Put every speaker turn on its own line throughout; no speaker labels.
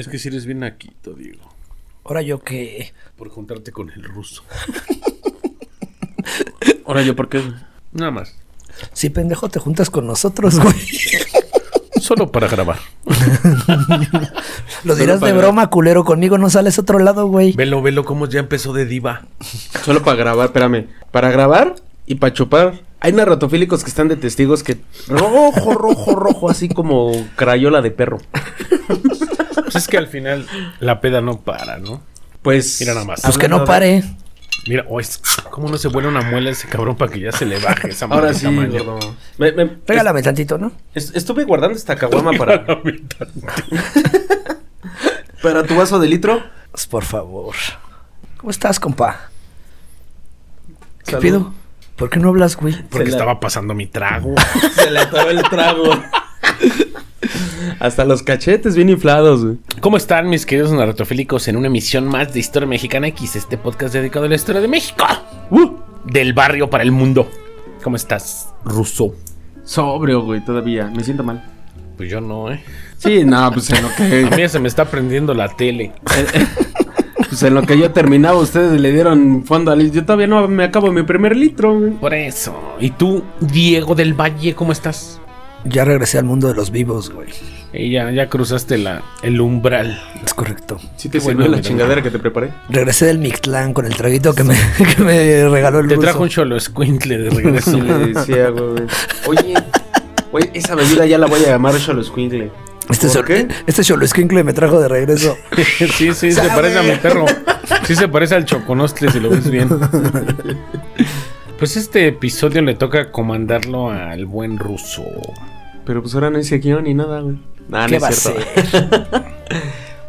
Es que si eres bien naquito, Diego.
Ahora yo que.
Por juntarte con el ruso.
Ahora yo, ¿por qué?
Nada más.
Sí, pendejo, te juntas con nosotros, güey.
Solo para grabar.
Lo dirás de broma, culero. Conmigo no sales a otro lado, güey.
Velo, velo cómo ya empezó de diva.
Solo para grabar, espérame. Para grabar y para chupar. Hay narratofílicos que están de testigos que rojo, rojo, rojo, así como crayola de perro.
Pues es que al final la peda no para, ¿no?
Pues.
Mira nada más.
Pues que no pare.
Mira, oh, es- ¿cómo no se vuela una muela ese cabrón para que ya se le baje esa
Ahora sí, gordo. Me- me-
Régálame tantito, ¿no?
est- estuve guardando esta caguama para, para tu vaso de litro.
Pues por favor. ¿Cómo estás, compa? ¿Qué
Salud.
pido? ¿Por qué no hablas, güey?
Porque
la-
estaba pasando mi trago.
Se le atoró el trago. Hasta los cachetes bien inflados, güey.
¿Cómo están mis queridos narratofílicos en una emisión más de Historia Mexicana X, este podcast dedicado a la historia de México? ¡Uh! Del barrio para el mundo. ¿Cómo estás, ruso?
Sobrio, güey, todavía. Me siento mal.
Pues yo no, ¿eh?
Sí, no, pues en lo
A
que,
mí ya se me está prendiendo la tele.
pues en lo que yo terminaba, ustedes le dieron fondo al... Yo todavía no me acabo mi primer litro, güey.
Por eso. ¿Y tú, Diego del Valle, cómo estás?
Ya regresé al mundo de los vivos, güey.
Y ya, ya cruzaste la, el umbral.
Es correcto.
Sí te sirvió
bueno,
la
mira.
chingadera que te preparé.
Regresé del Mictlán con el traguito que me, que me regaló el
Te
ruso.
trajo un cholo escuintle de regreso.
Sí, le decía, güey. Oye, esa bebida ya la voy a llamar Cholo Squinkle.
Este,
¿Por
sol-
qué?
este Xoloscuincle me trajo de regreso.
sí, sí, se parece a mi perro. Sí se parece al choconostle si lo ves bien. Pues este episodio le toca comandarlo al buen ruso.
Pero pues ahora no hice guion ni nada, güey. Nah,
¿Qué
no
va a
es cierto.
ser?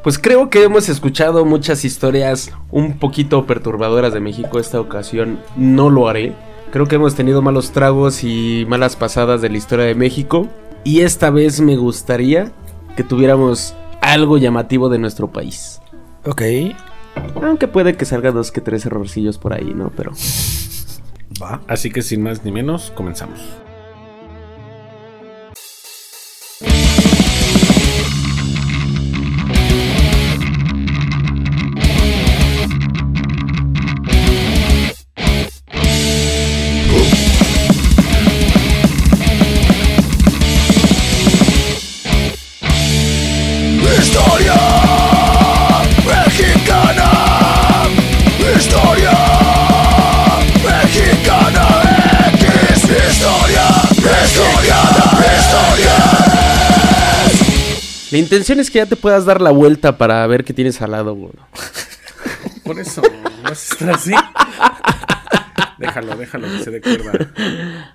Pues creo que hemos escuchado muchas historias un poquito perturbadoras de México. Esta ocasión no lo haré. Creo que hemos tenido malos tragos y malas pasadas de la historia de México. Y esta vez me gustaría que tuviéramos algo llamativo de nuestro país.
Ok.
Aunque puede que salga dos que tres errorcillos por ahí, ¿no? Pero
Va.
Así que sin más ni menos, comenzamos.
La intención es que ya te puedas dar la vuelta para ver qué tienes al lado, güey.
Por eso, a estar así. Déjalo, déjalo que se dé cuerda.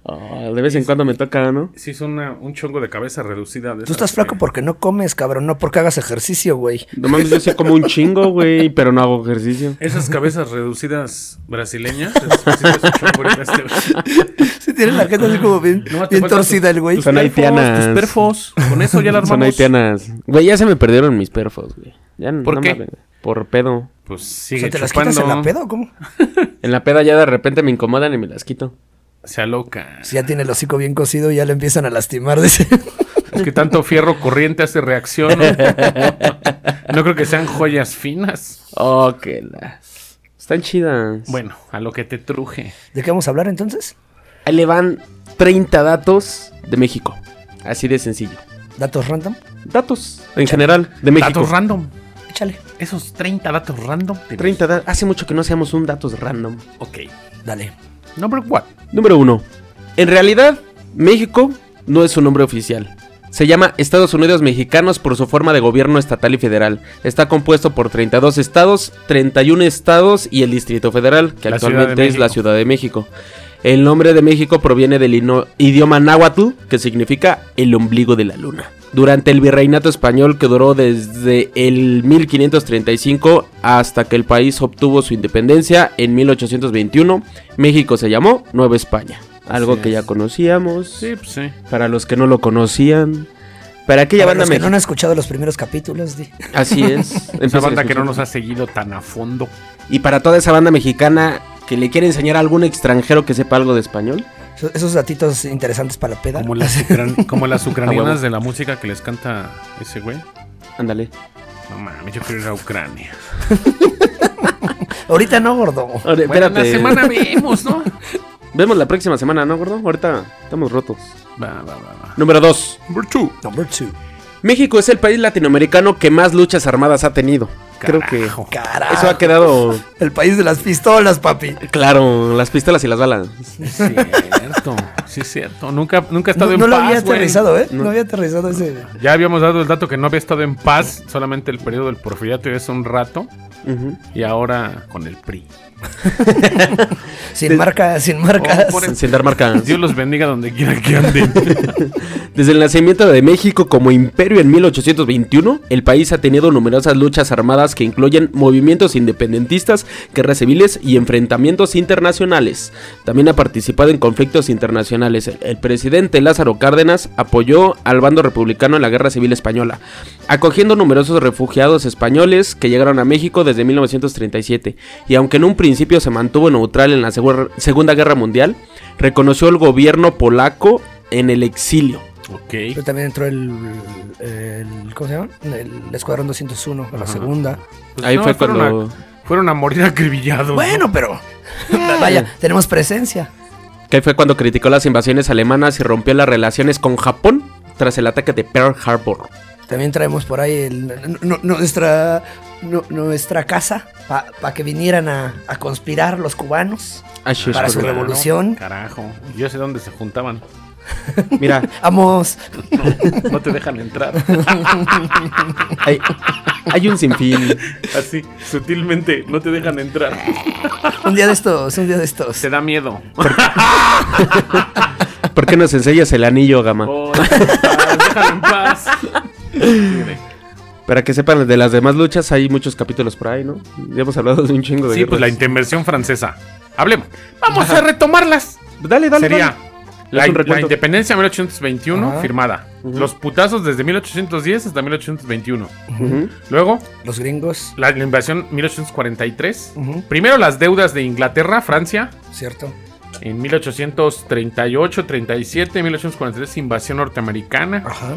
Ah, de vez en cuando me toca, ¿no?
Sí, es una, un chongo de cabeza reducida. de
Tú estás
que-
flaco porque no comes, cabrón, no porque hagas ejercicio, güey.
No mames, yo soy como un chingo, güey, pero no hago ejercicio.
Esas cabezas reducidas brasileñas. sí, este, güey.
Sí, tiene la gente así como bien,
No,
bien torcida el güey.
tus
Son
perfos,
haitianas.
Tus perfos. Con eso ya la armamos.
Son haitianas. Güey, ya se me perdieron mis perfos, güey. Ya
¿Por
no
qué?
Por pedo.
Pues
O
sigue
sea, ¿te las quitas en la peda o cómo?
En la peda ya de repente me incomodan y me las quito.
Sea loca.
Si ya tiene el hocico bien cocido, ya le empiezan a lastimar. Dice.
Es que tanto fierro corriente hace reacción. No, No creo que sean joyas finas.
Oh, que las. Están chidas.
Bueno, a lo que te truje.
¿De qué vamos a hablar entonces?
Ahí le van 30 datos de México. Así de sencillo.
¿Datos random?
Datos en general de México.
Datos random.
Échale.
Esos 30 datos random. de
30 da- Hace mucho que no hacemos un datos random.
Ok.
Dale.
Number one.
Número 1. En realidad, México no es un nombre oficial. Se llama Estados Unidos Mexicanos por su forma de gobierno estatal y federal. Está compuesto por 32 estados, 31 estados y el Distrito Federal, que
La
actualmente es la. Ciudad de México. El nombre de México proviene del idioma náhuatl, que significa el ombligo de la luna. Durante el virreinato español que duró desde el 1535 hasta que el país obtuvo su independencia en 1821, México se llamó Nueva España. Algo
Así
que
es.
ya conocíamos.
Sí, pues sí.
Para los que no lo conocían. Para aquella
Para
banda
los que no
mexicana.
han escuchado los primeros capítulos.
Así es.
Esa banda que no nos ha seguido tan a fondo.
Y para toda esa banda mexicana que le quiere enseñar a algún extranjero que sepa algo de español.
Esos- datitos interesantes para la peda.
Como las, ucran- como las
A
ucranianas de la música que les canta ese güey.
Ándale.
No mames, yo quiero ir a Ucrania.
Ahorita no, gordo.
Ahora,
Bueno, la semana vemos, ¿no?
Vemos la próxima semana, ¿no, gordo? Ahorita estamos rotos.
Va, va, va, va.
Número 2.
Number two.
Number two.
México es el país latinoamericano que más luchas armadas ha tenido. Creo que.
Carajo.
eso ha quedado
El país de las pistolas, papi.
claro. Las pistolas y las balas.
Sí, cierto. Sí, es cierto. Nunca, nunca he estado
No,
en
no lo
paz,
había aterrizado, ¿eh? No. había aterrizado ese.
Ya habíamos dado el dato que no había estado en paz solamente el periodo del porfiriato y es un rato. Y ahora con el PRI.
Sin marcas, sin marcas.
Oh, el-
Sin dar marca.
Dios los bendiga donde quiera que anden.
Desde el nacimiento de México como imperio en 1821, el país ha tenido numerosas luchas armadas que incluyen movimientos independentistas, guerras civiles y enfrentamientos internacionales. También ha participado en conflictos internacionales. El, presidente Lázaro Cárdenas apoyó al bando republicano en la Guerra Civil Española, acogiendo numerosos refugiados españoles que llegaron a México desde 1937. Y aunque en un principio se mantuvo neutral en la Segu- Segunda Guerra Mundial, reconoció el gobierno polaco en el exilio.
ok.
Pero también entró el, el- ¿Cómo se llama? El Escuadrón 201, a la segunda.
Pues
Ahí
no,
fue cuando...
A, fueron a morir acribillados. ¿no?
Bueno, pero. Vaya, tenemos presencia.
Que fue cuando criticó las invasiones alemanas y rompió las relaciones con Japón tras el ataque de Pearl Harbor.
También traemos por ahí el- nuestra, nu- nuestra casa para que vinieran a, a conspirar los cubanos
Así es,
Para su revolución.
Carajo. Yo sé dónde se juntaban.
Mira,
Vamos.
No, no te dejan entrar.
hay un sinfín.
Así, sutilmente, no te dejan entrar.
Un día de estos, un día de estos.
Te da miedo.
¿Por qué nos enseñas el anillo, Gama?
Oh, déjalo en paz.
Para que sepan, de las demás luchas hay muchos capítulos por ahí, ¿no? Ya hemos hablado de un chingo de
Sí, pues la intervención francesa. Hablemos. Vamos a retomarlas.
Dale, dale,
Sería
dale.
La, independencia 1821
Ajá.
firmada. Los putazos desde 1810 hasta 1821.
Ujú.
Luego,
Los gringos,
la, la invasión 1843.
Ujú.
Primero las deudas de Inglaterra, Francia.
¿cierto?
En 1838, 37, 1843 invasión norteamericana.
Ajá,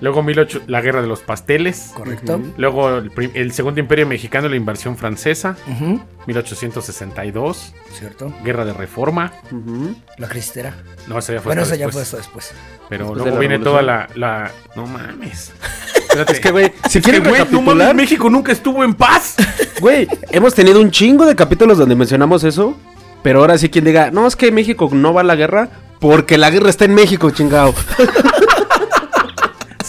Luego 18 la guerra de los pasteles.
correcto.
Luego el, segundo imperio mexicano, la invasión francesa.
Ujú,
1862.
¿Cierto?
Guerra de reforma.
La cristera.
No, esa ya fue
Bueno, eso ya fue
después.
eso después.
Pero
Después
luego viene
revolución.
toda la, la- No mames. Espérate.
Es que, güey, si
Es que,
quieren
güey, no mames,
recapitular,
México nunca estuvo en paz.
güey, hemos tenido un chingo de capítulos donde mencionamos eso. Pero ahora sí quien diga, no, es que México no va a la guerra porque la guerra está en México, chingado.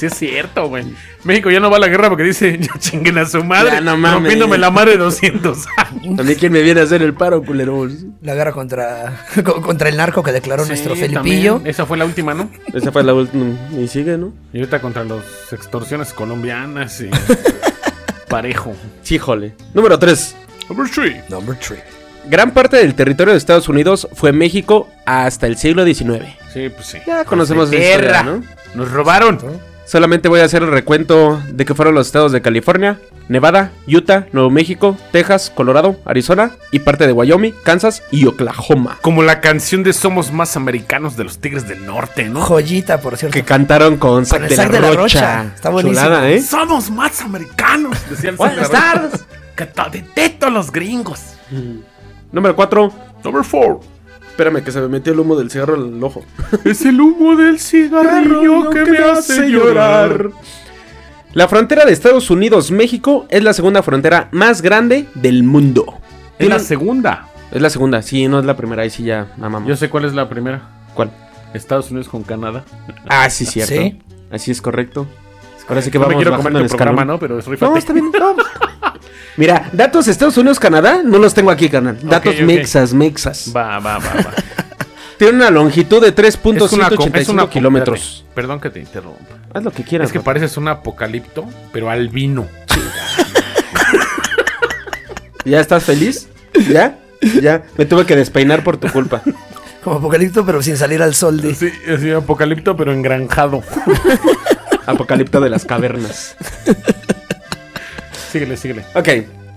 Sí es cierto, güey. México ya no va a la guerra porque dice, ya chinguen a su madre.
Ya no mames.
rompiéndome la madre 200 años.
A mí quién me viene a hacer el paro, culeros.
La guerra contra, co- contra el narco que declaró nuestro Felipillo.
también. Esa fue la última, ¿no?
Esa fue la última. Y sigue, ¿no?
Y ahorita contra las extorsiones colombianas y parejo.
Sí, jole. Número 3.
Number three.
Number three.
Gran parte del territorio de Estados Unidos fue México hasta el siglo XIX.
Sí, pues sí.
Ya conocemos esa
Tierra.
historia, ¿no?
Nos robaron.
Solamente voy a hacer el recuento de que fueron los estados de California, Nevada, Utah, Nuevo México, Texas, Colorado, Arizona y parte de Wyoming, Kansas y Oklahoma.
Como la canción de Somos Más Americanos de los Tigres del Norte, ¿no?
Joyita, por cierto.
Que cantaron con Zac de,
de la
Rocha.
Rocha. Está buenísimo.
Chulada, ¿eh?
Somos más americanos, decía el
Buenas tardes.
Que a los gringos.
Número 4.
Number four.
Espérame, que se me metió el humo del cigarro en el ojo.
Es el humo del cigarrillo que me hace llorar.
La frontera de Estados Unidos-México es la segunda frontera más grande del mundo.
Es la segunda.
Es la segunda, sí, no es la primera, ahí sí ya mamamos.
Yo sé cuál es la primera.
¿Cuál?
Estados Unidos con Canadá.
Ah, sí, cierto.
¿Sí?
Así es correcto. Ahora sí que
no
vamos
me quiero comer
escalón.
programa, ¿no? Pero es.
No, está bien. no. Mira, datos Estados Unidos-Canadá no los tengo aquí, canal. Datos
ok.
mexas, mexas.
Va, va, va, va.
Tiene una longitud de
es una, co-
3.185
es una
kilómetros.
espérate, Perdón que te interrumpa.
Haz lo que quieras.
Es que pareces un apocalipto, pero albino.
¿Ya estás feliz? ¿Ya? Ya. Me tuve que despeinar por tu culpa.
Como apocalipto, pero sin salir al sol de.
Sí, es un apocalipto, pero engranjado.
Apocalipto de las cavernas.
Síguele, síguele.
Ok.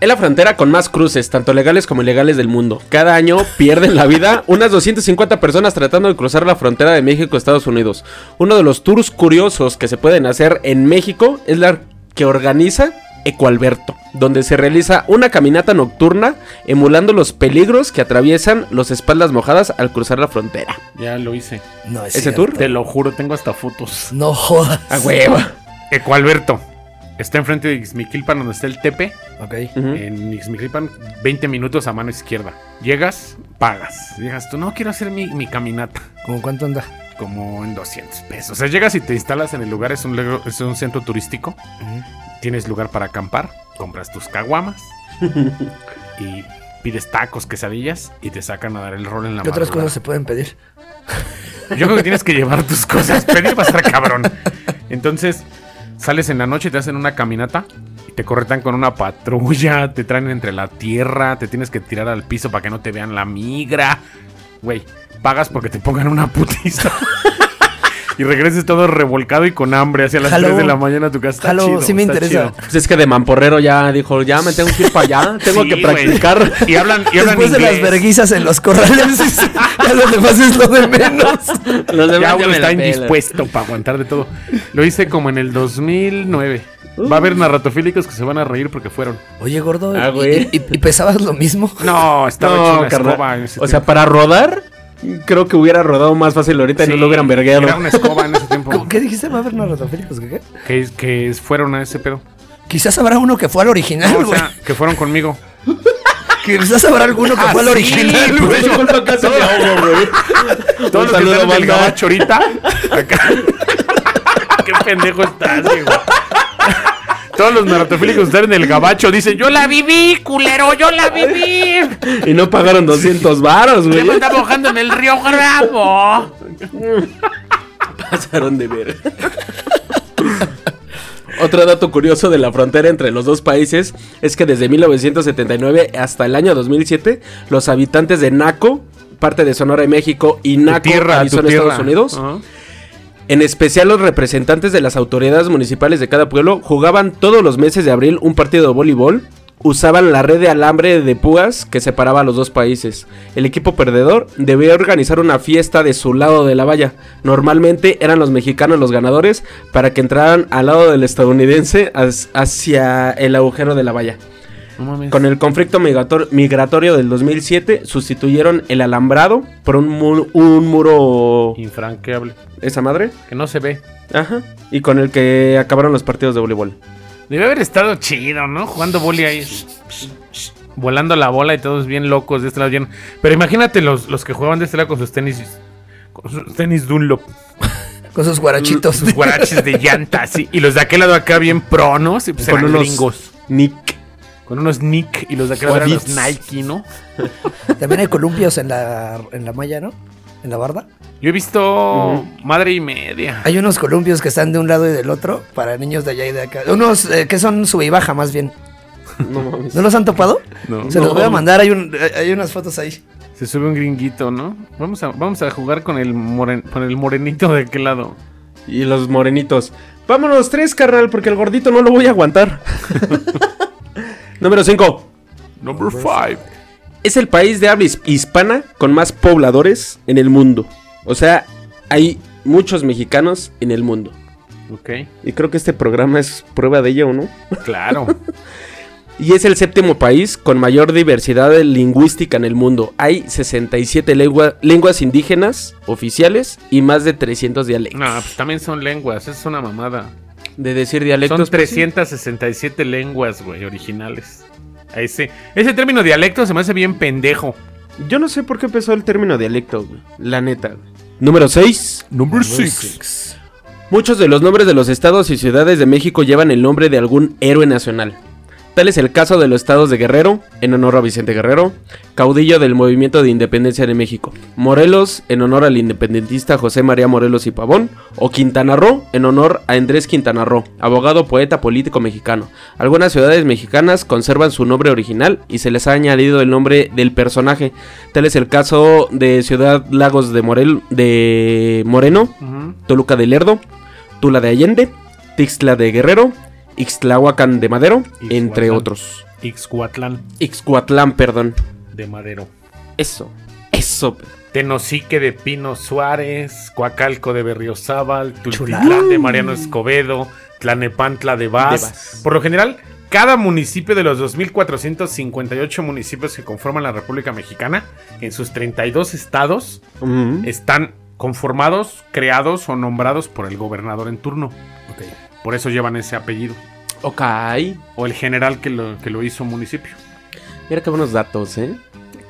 Es la frontera con más cruces, tanto legales como ilegales del mundo. Cada año pierden la vida unas 250 personas tratando de cruzar la frontera de México a Estados Unidos. Uno de los tours curiosos que se pueden hacer en México es la que organiza Ecoalberto, donde se realiza una caminata nocturna emulando los peligros que atraviesan los espaldas mojadas al cruzar la frontera.
Ya lo hice.
No es
¿Ese
cierto.
tour?
Te lo juro, tengo hasta fotos.
No jodas.
¡A huevo!
Ecoalberto. Está enfrente de Ixmiquilpan, donde está el Tepe.
Ok.
En Ixmiquilpan, 20 minutos a mano izquierda. Llegas, pagas. Llegas tú, no quiero hacer mi, mi caminata.
¿Cómo cuánto anda?
Como en 200 pesos. O sea, llegas y te instalas en el lugar. Es un, es un centro turístico. Tienes lugar para acampar. Compras tus caguamas. y pides tacos, quesadillas. Y te sacan a dar el rol en la
¿Qué otras cosas se pueden pedir?
Yo creo que tienes que llevar tus cosas. Pedir va a estar cabrón. Entonces, sales en la noche, te hacen una caminata. Y te corretan con una patrulla. Te traen entre la tierra. Te tienes que tirar al piso para que no te vean la migra. Güey, pagas porque te pongan una putiza. y regreses todo revolcado y con hambre hacia las
Jalo.
3 de la mañana a tu casa. Está
Jalo,
chido,
sí me interesa.
Pues es que de mamporrero ya dijo, ya me tengo que ir para allá, tengo
Sí,
que practicar.
Y hablan, y hablan
Después de las
inglés.
verguizas en los corrales, ya lo demás es lo de menos.
Los demás
Ya
ya
uno está indispuesto para aguantar de todo. Lo hice como en el 2009. Va a haber narratofílicos que se van a reír porque fueron.
Oye, gordo,
Ah,
¿y-
güey.
¿y, y pesabas lo mismo?
No, estaba hecho
No,
una
carnal.
escoba en ese
O sea, para rodar, creo que hubiera rodado más fácil ahorita y no
Sí,
lo hubieran vergueado.
Era una escoba en ese tiempo.
¿Cómo- ¿Qué dijiste? ¿Va a haber narratofílicos? ¿Qué, qué?
que, que fueron a ese pedo.
Quizás habrá uno que fue al original,
No, o
güey.
sea, que fueron conmigo.
Quizás habrá alguno que
Ah,
fue al
sí,
original,
pues,
güey.
Casi me ahogo, güey.
Todos los que
saludo,
están en el
banda.
gabacho ahorita. Acá. Qué pendejo estás, Diego. Todos los narratofílicos están en el gabacho. Dicen, yo la viví, culero, yo la viví.
Y no pagaron 200 varos, güey.
Me estaba mojando en el río Bravo.
Pasaron de ver. Otro dato curioso de la frontera entre los dos países es que desde 1979 hasta el año 2007 los habitantes de Naco, parte de Sonora de México y Naco,
tierra,
Arizona. Estados Unidos. En especial los representantes de las autoridades municipales de cada pueblo jugaban todos los meses de abril un partido de voleibol. Usaban la red de alambre de púas que separaba a los dos países. El equipo perdedor debía organizar una fiesta de su lado de la valla. Normalmente eran los mexicanos los ganadores para que entraran al lado del estadounidense hacia el agujero de la valla.
No mames.
Con el conflicto migrator- migratorio del 2007 sustituyeron el alambrado por un, mu- un muro...
Infranqueable.
¿Esa madre?
Que no se ve.
Ajá. Y con el que acabaron los partidos de voleibol.
Debe haber estado chido, ¿no? Jugando boli ahí. Volando la bola y todos bien locos de este lado. bien- Pero imagínate los, los que jugaban de este lado con sus tenis. Con sus tenis Dunlop.
Con sus guarachitos.
Sus guaraches de llanta, sí. Y los de aquel lado acá bien pronos. Y pues
Con
eran
unos
gringos.
Nick.
Con unos Nick. Y los de lado eran los. Nike, ¿no?
También hay columpios en la, en la malla, ¿no? En la barda.
Yo he visto madre y media.
Hay unos columpios que están de un lado y del otro para niños de allá y de acá. Unos eh, que son sube y baja más bien.
No mames.
¿No los han topado?
No.
Se los voy a mandar, hay, un- hay unas fotos ahí.
Se sube un gringuito, ¿no? Vamos a, vamos a jugar con el, moren- con el morenito de aquel lado.
Y los morenitos. Vámonos tres, carnal, porque el gordito no lo voy a aguantar. Número 5.
Number five.
Es el país de habla his- hispana con más pobladores en el mundo. O sea, hay muchos mexicanos en el mundo.
Ok.
Y creo que este programa es prueba de ello, ¿no?
Claro.
Y es el séptimo país con mayor diversidad lingüística en el mundo. Hay 67 lengua- lenguas indígenas oficiales y más de 300 dialectos.
no, pues también son lenguas. Es una mamada.
De decir dialectos.
Son
pues, sí.
367 lenguas, güey, originales. Ese, ese término dialecto se me hace bien pendejo.
Yo no sé por qué empezó el término dialecto, güey. La neta. güey. Número 6.
Number
Muchos de los nombres de los estados y ciudades de México llevan el nombre de algún héroe nacional. Tal es el caso de los estados de Guerrero, en honor a Vicente Guerrero, caudillo del movimiento de independencia de México, Morelos, en honor al independentista José María Morelos y Pavón, o Quintana Roo, en honor a Andrés Quintana Roo, abogado, poeta, político mexicano. Algunas ciudades mexicanas conservan su nombre original y se les ha añadido el nombre del personaje. Tal es el caso de Ciudad Lagos de, Morel, de Moreno. Toluca de Lerdo, Tula de Allende, Tixtla de Guerrero, Ixtlahuacan de Madero, entre otros.
Ixcuatlán
Ixcuatlán, perdón.
de Madero.
Eso, eso.
Tenosique de Pino Suárez, Coacalco de Berriozábal. Tultitlán de Mariano Escobedo, Tlanepantla de Vaz.
De Vaz.
Por lo general, Cada municipio de los 2.458 municipios que conforman la República Mexicana, en sus 32 estados,
Ujú.
están conformados, creados o nombrados por el gobernador en turno. Por eso llevan ese apellido.
Ok.
O el general que lo, que lo hizo municipio.
Mira qué buenos datos, ¿eh?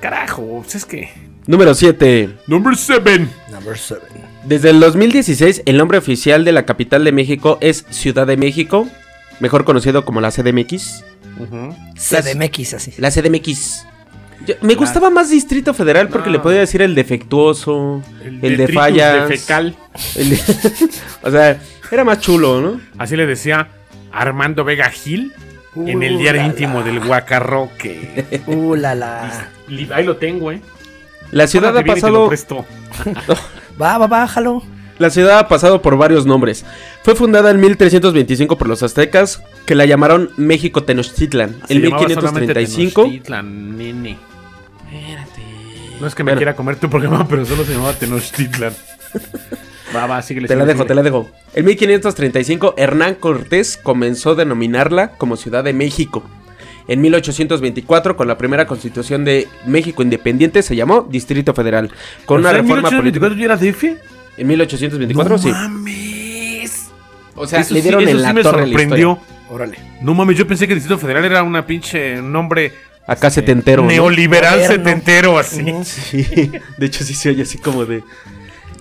Carajo, pues es que.
Número 7.
Number 7.
Number seven.
Desde el 2016, el nombre oficial de la capital de México es Ciudad de México, mejor conocido como la CDMX.
CDMX, así.
La CDMX. Yo- me gustaba más Distrito Federal porque
No.
le podía decir el defectuoso, el, de
detritus
fallas.
de fecal.
el de- o sea, era más chulo, ¿no?
Así le decía Armando Vega Gil en el diario
la,
íntimo
la.
del Guacarroque.
Uh, la, la.
Ahí lo tengo, eh.
La ciudad ha pasado.
Va, va, bájalo.
La ciudad ha pasado por varios nombres. Fue fundada en 1325 por los aztecas, que la llamaron México Tenochtitlan.
Se
En
llamaba solamente
1535.
Tenochtitlan, nene. No es que me
Bueno.
quiera comer tu programa, pero solo se llamaba Tenochtitlan. va, va, síguele.
Te la
síguele,
dejo, te la dejo. En 1535, Hernán Cortés comenzó a denominarla como Ciudad de México. En 1824, con la primera constitución de México Independiente, se llamó Distrito Federal. Con una
sea, en
reforma política.
1824 ya era DF?
En 1824,
no
sí.
mames.
O sea,
Eso
le
sí-
dieron
eso
en
sí me
torre de la
sorprendió.
Órale.
No mames, yo pensé que Distrito Federal era una pinche nombre
Acá setentero. ¿no?
neoliberal
Moderno.
setentero así.
Sí, de hecho sí se oye así como de...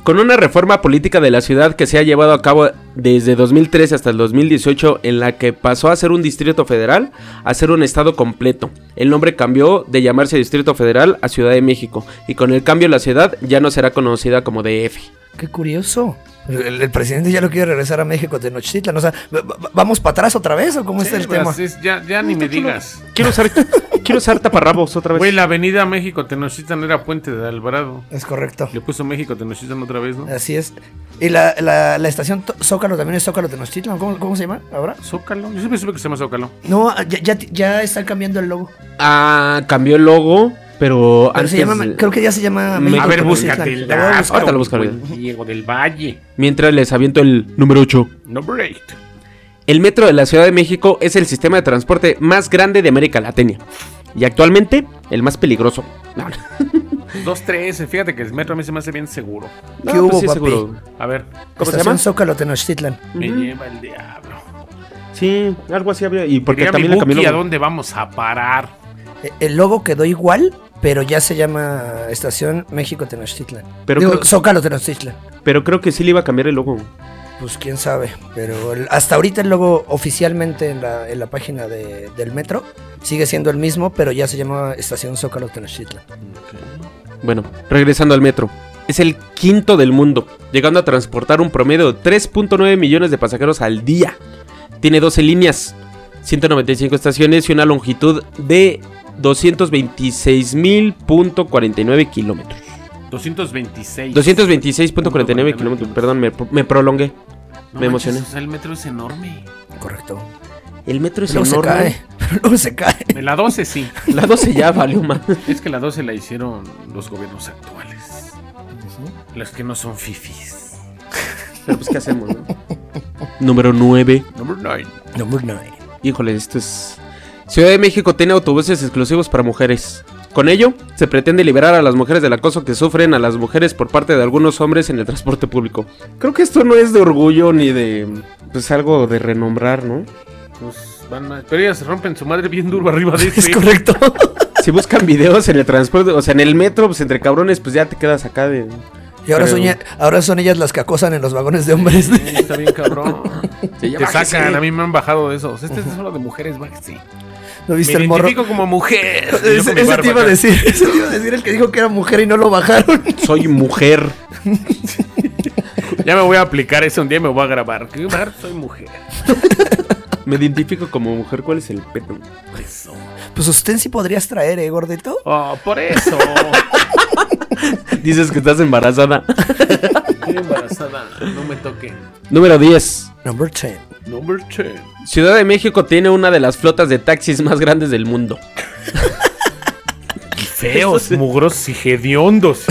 Con una reforma política de la ciudad que se ha llevado a cabo desde 2013 hasta el 2018 en la que pasó a ser un distrito federal a ser un estado completo. El nombre cambió de llamarse Distrito Federal a Ciudad de México y con el cambio la ciudad ya no será conocida como DF.
Qué curioso. El, el presidente ya lo quiere regresar a México, Tenochtitlan. O sea, ¿va- va- ¿vamos para atrás otra vez o cómo está el
Sí, pues,
tema?
es- ya, ya ni me digas.
Quiero usar, quiero usar taparrabos otra vez.
Güey, la avenida México Tenochtitlan era Puente de Alvarado.
Es correcto.
Le puso México Tenochtitlan otra vez, ¿no?
Así es. Y la, la, la estación Zócalo también es Zócalo Tenochtitlan. ¿Cómo, ¿Cómo se llama ahora?
Zócalo. Yo siempre supe que se llama Zócalo.
No, ya, ya, ya están cambiando el logo.
Ah, cambió el logo, pero,
Pero se
antes
llama,
de-
creo que ya se llama México
A ver, búscate el
La.
Ahorita lo buscaré.
Diego del Valle.
Mientras les aviento el número 8.
Number 8.
El metro de la Ciudad de México es el sistema de transporte más grande de América Latina. Y actualmente, el más peligroso. No, no,
2-3. Fíjate que el metro a mí se me hace bien seguro.
¿Qué hubo,
sí,
papi?
seguro.
A ver,
¿Cómo se
Estación
llama?
Zócalo Tenochtitlan.
me
Ujú.
lleva el diablo.
Sí, algo así había. Y porque
Diría
también
mi
le cambió
Buki,
el
¿a dónde vamos a parar?
El logo quedó igual, pero ya se llama Estación México Tenochtitlan.
Pero
Digo,
creo-
Zócalo Tenochtitlan.
Pero creo que sí le iba a cambiar el logo.
Pues quién sabe. Pero el- hasta ahorita el logo oficialmente en la, en la página de- del metro sigue siendo el mismo, pero ya se llama Estación Zócalo Tenochtitlan.
Bueno, regresando al metro. Es el quinto del mundo, llegando a transportar un promedio de 3.9 millones de pasajeros al día. Tiene 12 líneas, 195 estaciones y una longitud de 226.049 kilómetros.
226.
226.49 kilómetros, perdón, me, me prolongué.
No
me
manches,
emocioné.
o sea, el metro es enorme.
Correcto.
El metro es
se
enorme.
cae. Luego se cae.
La 12 sí.
La 12 ya valió más.
Es que la 12 la hicieron los gobiernos actuales. Los que no son fifis.
Pero pues, ¿qué hacemos, no? Número 9.
Number 9.
Number 9.
Híjole, esto es... Ciudad de México tiene autobuses exclusivos para mujeres. Con ello, se pretende liberar a las mujeres del acoso que sufren a las mujeres por parte de algunos hombres en el transporte público. Creo que esto no es de orgullo ni de... Pues algo de renombrar, ¿no?
Pues van a- Pero ellas se rompen su madre bien duro arriba de
Es
este.
correcto.
Si buscan videos en el transporte, o sea, en el metro, pues entre cabrones, pues ya te quedas acá de...
Y ahora,
Pero-
son, ya- ahora son ellas las que acosan en los vagones de hombres.
Sí, Está bien cabrón.
Sí,
Te
bájese.
sacan, a mí me han bajado de esos. Este es solo de mujeres, bájese.
¿No viste
me
el morro?
identifico como mujer. Yo
Ese, te iba a decir, ese te iba a decir el que dijo que era mujer y no lo bajaron.
Soy mujer.
Ya me voy a aplicar eso un día y me voy a grabar. ¿Qué grabar? Soy mujer.
Me identifico como mujer. ¿Cuál es el pedo?
Eso.
Pues usted sí podrías traer, ¿eh, gordito?
Oh, por eso.
Dices que estás embarazada.
Estoy embarazada. No me toquen.
Número 10.
Number 10.
Number 10.
Ciudad de México tiene una de las flotas de taxis más grandes del mundo.
Feos, mugrosos y hediondos.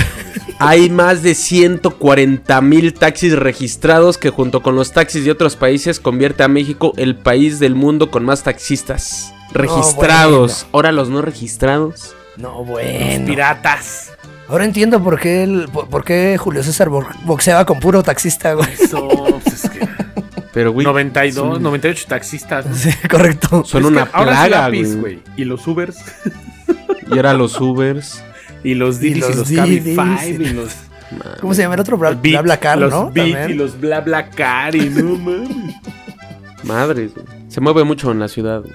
Hay más de 140 mil taxis registrados que junto con los taxis de otros países convierte a México el país del mundo con más taxistas registrados. Ahora los no registrados.
No, bueno.
Piratas.
Ahora entiendo por qué, el- por, por qué Julio César bo- boxeaba con puro taxista, güey.
Eso, pues es que.
Pero, güey,
92,
son-
98 taxistas. ¿no?
Sí, correcto.
Son
Es
una
ahora es
plaga,
lápiz,
güey.
güey. Y los Ubers.
Y ahora los Ubers.
Y los Didis y
los
los,
Didis.
Cabify. Y los.
¿Cómo se llama el otro? Bla, BlaBlaCar,
los
¿no?
Y los BlaBlaCar. Y no mames.
Madres, güey. Se mueve mucho en la ciudad. güey.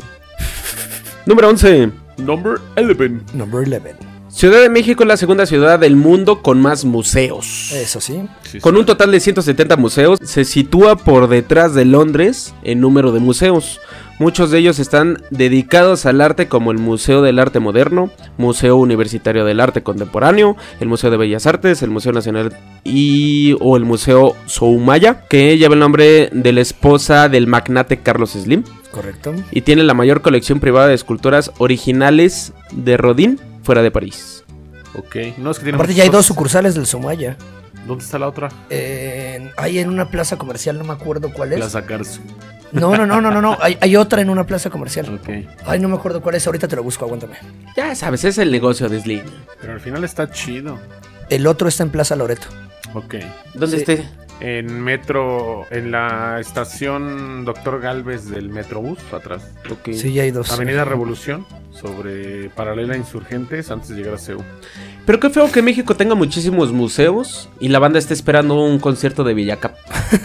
Número 11.
Number 11.
Number 11.
Ciudad de México es la segunda ciudad del mundo con más museos.
Eso sí.
Con un total de 170 museos, se sitúa por detrás de Londres en número de museos. Muchos de ellos están dedicados al arte como el Museo del Arte Moderno, Museo Universitario del Arte Contemporáneo, el Museo de Bellas Artes, el Museo Nacional y o el Museo Soumaya, que lleva el nombre de la esposa del magnate Carlos Slim
Correcto.
y tiene la mayor colección privada de esculturas originales de Rodin fuera de París.
Ok. No, es que tiene
Aparte ya hay dos sucursales del Sumaya.
¿Dónde está la otra?
En- hay en una plaza comercial, no me acuerdo cuál es.
Plaza Carso.
No, no, no, no, no, no. Hay, hay otra en una plaza comercial.
Ok.
Ay, no me acuerdo cuál es. Ahorita te lo busco, aguántame.
Ya sabes, es el negocio de Slim.
Pero al final está chido.
El otro está en Plaza Loreto.
Ok.
¿Dónde
Sí.
esté?
En metro, en la estación Doctor Galvez del Metrobús, atrás.
Ok.
Sí, ya hay dos.
Avenida Revolución, sobre Paralela Insurgentes, antes de llegar a CEU.
Pero qué feo que México tenga muchísimos museos y la banda esté esperando un concierto de Villacap.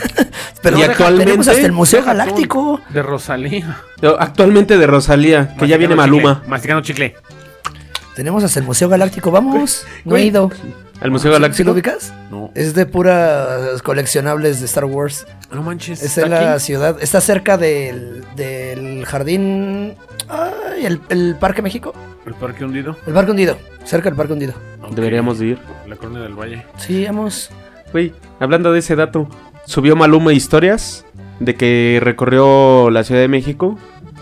Pero
y
deja,
actualmente-
tenemos hasta el Museo Galáctico.
De Rosalía.
Actualmente de Rosalía, que ya viene Maluma.
chicle, Masticando chicle.
Tenemos hasta el Museo Galáctico. Vamos. No he ido.
¿Al Museo
¿Sí lo
Galáctico?
ubicas?
No.
Es de puras coleccionables de Star Wars.
No manches.
Es
¿está
en la
aquí?
ciudad. Está cerca del, del jardín. Ay, el, el Parque México.
El Parque Hundido.
El Parque Hundido. Cerca del Parque Hundido.
Deberíamos de ir.
La Colonia del Valle.
Sí, vamos.
Güey, hablando de ese dato, subió Maluma historias de que recorrió la Ciudad de México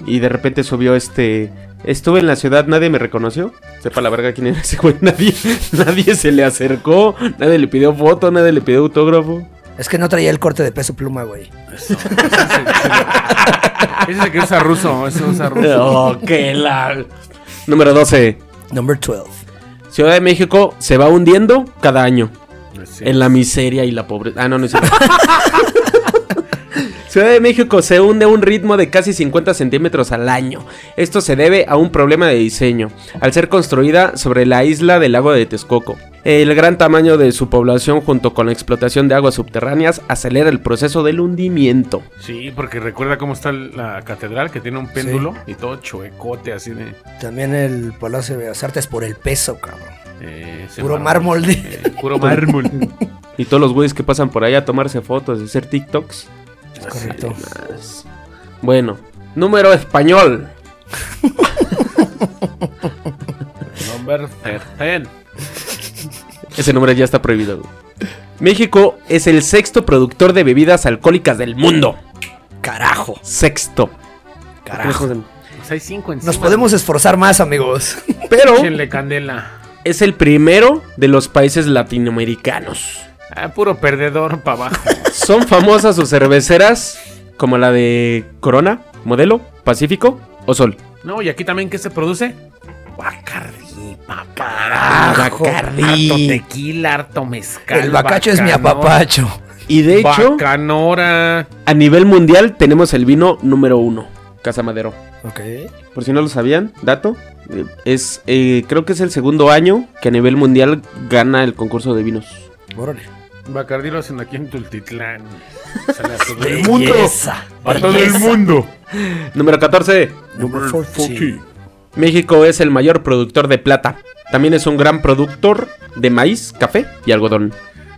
y de repente subió este... Estuve en la ciudad, nadie me reconoció. Sepa la verga quién era ese güey. Nadie, nadie se le acercó, nadie le pidió foto, nadie le pidió autógrafo.
Es que no traía el corte de peso pluma, güey.
Eso. Ese es el que usa ruso. Ese usa ruso.
Oh, qué la... Número 12.
Number 12.
Ciudad de México se va hundiendo cada año en la miseria y la pobreza. Ah, no, no es cierto. Ciudad de México se hunde a un ritmo de casi 50 centímetros al año. Esto se debe a un problema de diseño, al ser construida sobre la isla del lago de Texcoco. El gran tamaño de su población junto con la explotación de aguas subterráneas acelera el proceso del hundimiento.
Sí, porque recuerda cómo está la catedral, que tiene un péndulo y todo chuecote así de...
También el Palacio de Bellas Artes por el peso, cabrón.
eh, ese
Puro mármol de-
eh, puro mármol.
Y todos los güeyes que pasan por ahí a tomarse fotos y hacer TikToks.
Correcto.
Más. Bueno, número español.
Number 13.
Ese número ya está prohibido. güey. México es el sexto productor de bebidas alcohólicas del mundo.
Carajo.
Sexto.
Carajo.
Pues hay cinco encima.
Nos podemos esforzar más, amigos.
Pero
Échenle candela.
es el primero de los países latinoamericanos.
Ah, puro perdedor para abajo.
Son famosas sus cerveceras como la de Corona, Modelo, Pacífico o Sol.
No, y aquí también, ¿qué se produce? Bacardi, papá.
Carajo.
Harto tequila, harto mezcal.
El bacacho es mi
bacanora,
apapacho.
Y de hecho,
Bacanora.
a nivel mundial tenemos el vino número uno, Casa Madero.
Ok.
Por si no lo sabían, dato, eh, es eh, creo que es el segundo año que a nivel mundial gana el concurso de vinos.
Órale.
Bacardi lo hacen aquí en Tultitlán. Sale a todo el mundo.
Belleza.
A todo el mundo.
Número 14.
Number 14.
México es el mayor productor de plata. También es un gran productor de maíz, café y algodón.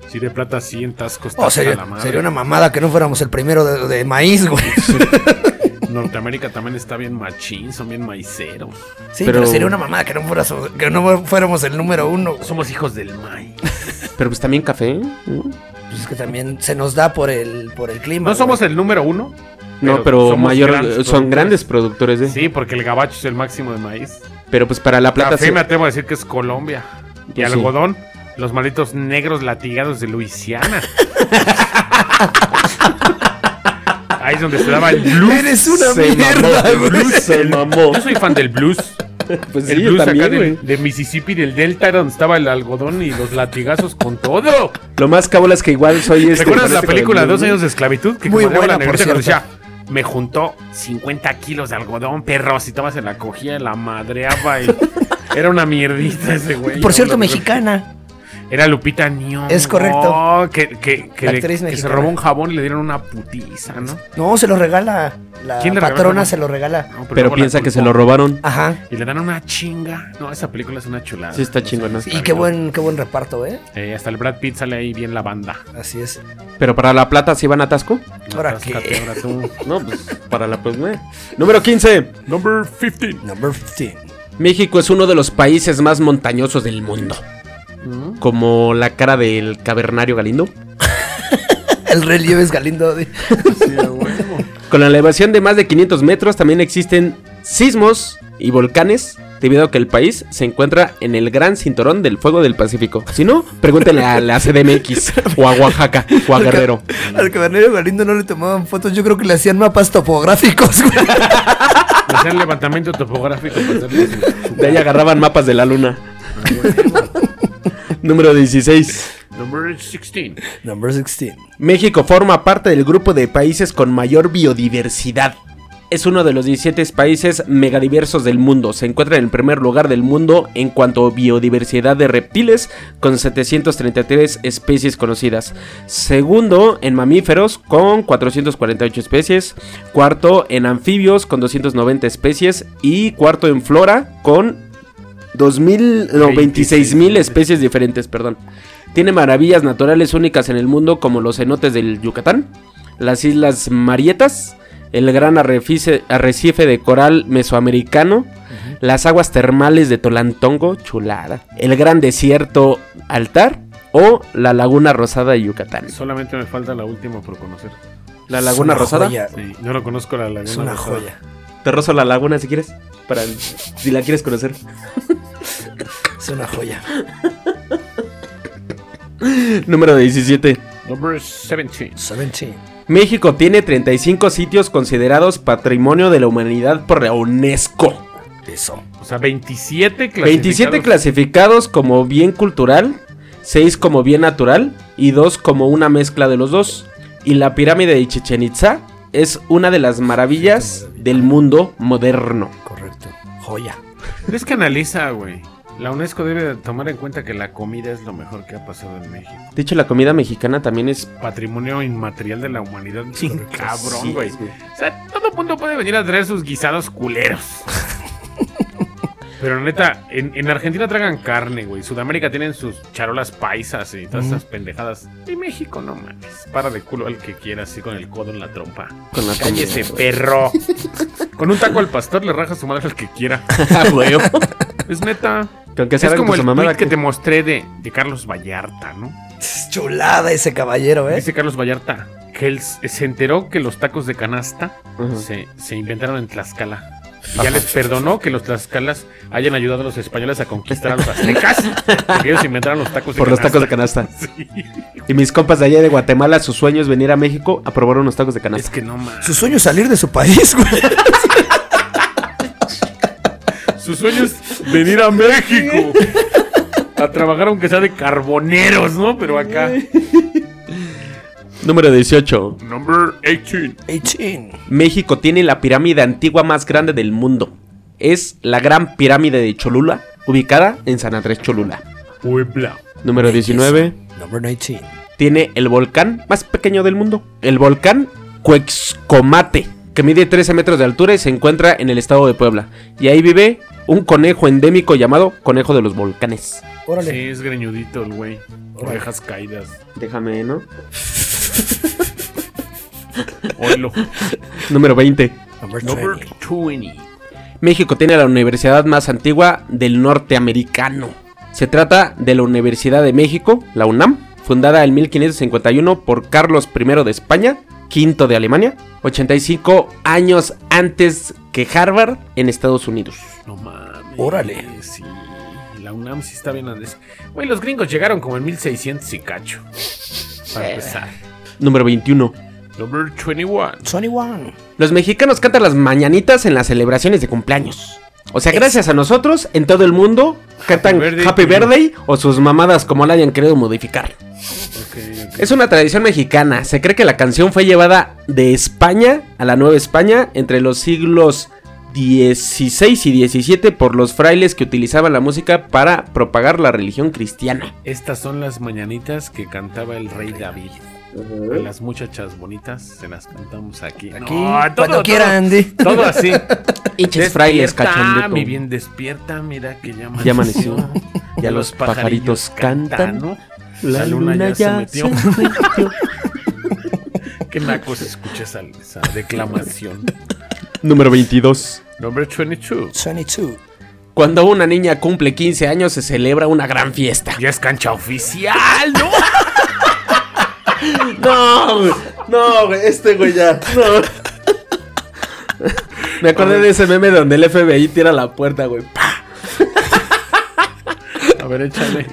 Si de plata sientas
Oh,
costas a
sería,
la madre.
sería una mamada que no fuéramos el primero de, de maíz, güey.
Norteamérica también está bien machín, son bien maiceros.
Sí,
Pero-
pero, sería una mamada que no, fueras- que no fuéramos el número uno.
Somos hijos del maíz.
Pero pues también café. ¿no?
Pues es que también se nos da por el, por el clima.
No somos
güey.
el número uno.
No, pero
somos
mayor,
grandes
son
productores.
grandes productores de.
Sí, porque el gabacho es el máximo de maíz.
Pero pues para la plata
Café
sí.
me atrevo a decir que es Colombia. Y
Pues sí.
algodón, Los malditos negros latigados de Luisiana. Ahí es donde se daba el blues.
Eres una
Se
mierda,
mamó. Se mamó.
Yo soy fan del blues.
Pues
el
sí,
acá de, de Mississippi, del Delta, era donde estaba el algodón y los latigazos con todo.
Lo más cabola es que igual soy este.
¿Recuerdas la película Dos años de esclavitud? Que
Muy buena,
la
por cierto.
decía, me juntó 50 kilos de algodón, perros, y todas se la cogía, la madreaba y... Era una mierdita ese güey.
Por cierto, mexicana.
Era Lupita Nyong'o.
Es correcto.
Que, que, que,
La
le-
actriz
que se robó un jabón y le dieron una putiza, ¿no?
No, se lo regala. La
¿Quién le
patrona se lo regala.
No,
Pero piensa que se lo robaron.
Ajá.
Y le dan una chinga. No, esa película es una chulada.
Sí, está chingona.
Y qué buen, qué buen reparto, ¿eh?
Eh, hasta el Brad Pitt sale ahí bien la banda.
Así es.
Pero para la plata, ¿sí van a Tasco?
¿Ahora qué?
ahora tú.
No, pues para la pues, güey. Número 15.
Number 15.
Number 15.
México es uno de los países más montañosos del mundo. Como la cara del cavernario Galindo.
El relieve es Galindo. de-
Con la elevación de más de 500 metros también existen sismos y volcanes debido a que el país se encuentra en el gran cinturón del fuego del Pacífico. Si no, pregúntenle a la CDMX o a Oaxaca o a Guerrero.
Al cavernario Galindo no le tomaban fotos. Yo creo que le hacían mapas topográficos.
Le hacían levantamiento topográfico. para
De ahí agarraban mapas de la luna. Número 16.
Number 16.
Number 16.
México forma parte del grupo de países con mayor biodiversidad. Es uno de los 17 países megadiversos del mundo. Se encuentra en el primer lugar del mundo en cuanto a biodiversidad de reptiles, con 733 especies conocidas. Segundo en mamíferos, con 448 especies. Cuarto en anfibios, con 290 especies. Y cuarto en flora, con 2000, no, 26 mil especies diferentes, perdón. Tiene maravillas naturales únicas en el mundo como los cenotes del Yucatán, las Islas Marietas, el gran arrecife, arrecife de coral mesoamericano, las aguas termales de Tolantongo, chulada, el gran desierto Altar o la Laguna Rosada de Yucatán.
Solamente me falta la última por conocer.
La Laguna
una
Rosada.
joya.
Sí, yo no conozco la laguna.
Es una
Rosada.
joya.
Te rozo la laguna si quieres, para si la quieres conocer.
Es una joya.
Número 17.
Number 17.
17.
México tiene 35 sitios considerados Patrimonio de la Humanidad por la UNESCO.
Eso.
O sea, 27 clasificados.
27 clasificados como bien cultural, 6 como bien natural y 2 como una mezcla de los dos. Y la pirámide de Chichen Itza es una de las maravillas del mundo moderno.
Correcto. Joya.
Es que analiza, güey. La UNESCO debe de tomar en cuenta que la comida es lo mejor que ha pasado en México.
De hecho, la comida mexicana también es...
Patrimonio inmaterial de la humanidad. Sin cabrón,
Sí,
güey.
güey.
O sea, todo mundo puede venir a traer sus guisados culeros. Pero neta, en, en Argentina tragan carne, güey. Sudamérica tienen sus charolas paisas y todas esas pendejadas. Y México, no mames. Para de culo al que quiera, así con el codo en la trompa.
Con la
Cállese, perro. con un taco al pastor le raja su madre al que quiera.
Ah, güey.
Es neta.
Que
Es como el tweet que
que-
te mostré de, de Carlos Vallarta, ¿no?
Es chulada ese caballero, ¿eh?
Dice Carlos Vallarta que él se enteró que los tacos de canasta se, se inventaron en Tlaxcala. Y ya les perdonó que los tlaxcalas hayan ayudado a los españoles a conquistar a los aztecas. Porque ellos inventaron los tacos de
Por los tacos de canasta.
Sí.
Y mis compas de allá de Guatemala, su sueño es venir a México a probar unos tacos de
Es
canasta.
que no más.
Su sueño es salir de su país, güey.
Su sueño es venir a México. A trabajar aunque sea de carboneros, ¿no? Pero acá.
Número 18.
Number 18.
18.
México tiene la pirámide antigua más grande del mundo. Es la Gran Pirámide de Cholula, ubicada en San Andrés Cholula.
Puebla.
Número 19.
Number 19.
Tiene el volcán más pequeño del mundo. El volcán Cuexcomate, que mide 13 metros de altura y se encuentra en el estado de Puebla. Y ahí vive un conejo endémico llamado conejo de los volcanes.
Órale.
Sí, es greñudito el güey. Orejas caídas.
Déjame, ¿no?
Oilo.
Número 20.
Number
Number
20.
20.
México tiene la universidad más antigua del norteamericano. Se trata de la Universidad de México, la UNAM, fundada en 1551 por Carlos I de España, quinto de Alemania, 85 años antes que Harvard en Estados Unidos.
No mames.
Órale.
Sí. La UNAM sí está bien Andrés. Güey, los gringos llegaron como en 1600 y cacho. Para empezar.
Número 21.
Number 21.
Sony One.
Los mexicanos cantan las mañanitas en las celebraciones de cumpleaños. O sea, gracias a nosotros, en todo el mundo cantan
birthday
Happy. Birthday o sus mamadas como la hayan querido modificar. Es una tradición mexicana. Se cree que la canción fue llevada de España a la Nueva España entre los siglos XVI y XVII por los frailes que utilizaban la música para propagar la religión cristiana.
Estas son las mañanitas que cantaba el rey David. A las muchachas bonitas se las cantamos aquí.
Aquí,
No, todo,
cuando
todo,
quiera, Andy.
Todo así.
Hinches frailes, cachondeto.
mi bien despierta, mira que ya amaneció.
Ya amaneció. Ya los pajaritos cantan.
¿no? La luna ya se metió. Qué naco se escucha esa, esa declamación.
Número 22.
Number 22.
Sony 2.
Cuando una niña cumple 15 años se celebra una gran fiesta.
Ya es cancha oficial, ¿no?
No, güey. No, güey. Este güey ya. No. Me acordé de ese meme donde el FBI tira la puerta, güey. ¡Pa!
A ver, échale.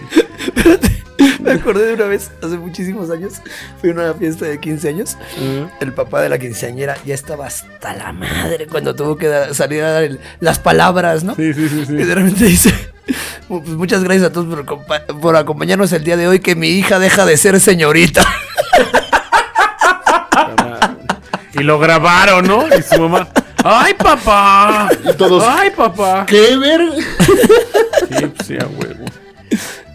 Me acordé de una vez, hace muchísimos años, fui a una fiesta de 15 años. El papá de la quinceañera ya estaba hasta la madre cuando tuvo que salir a dar el- las palabras, ¿no?
Sí, sí, sí, sí.
Y de repente dice, "Pues muchas gracias a todos por acompañarnos el día de hoy, que mi hija deja de ser señorita.
Y lo grabaron, ¿no? Y su mamá. ¡Ay, papá!
Y todos,
¡Ay, papá!
¿Qué ver?
Sí, pues sí, a huevo.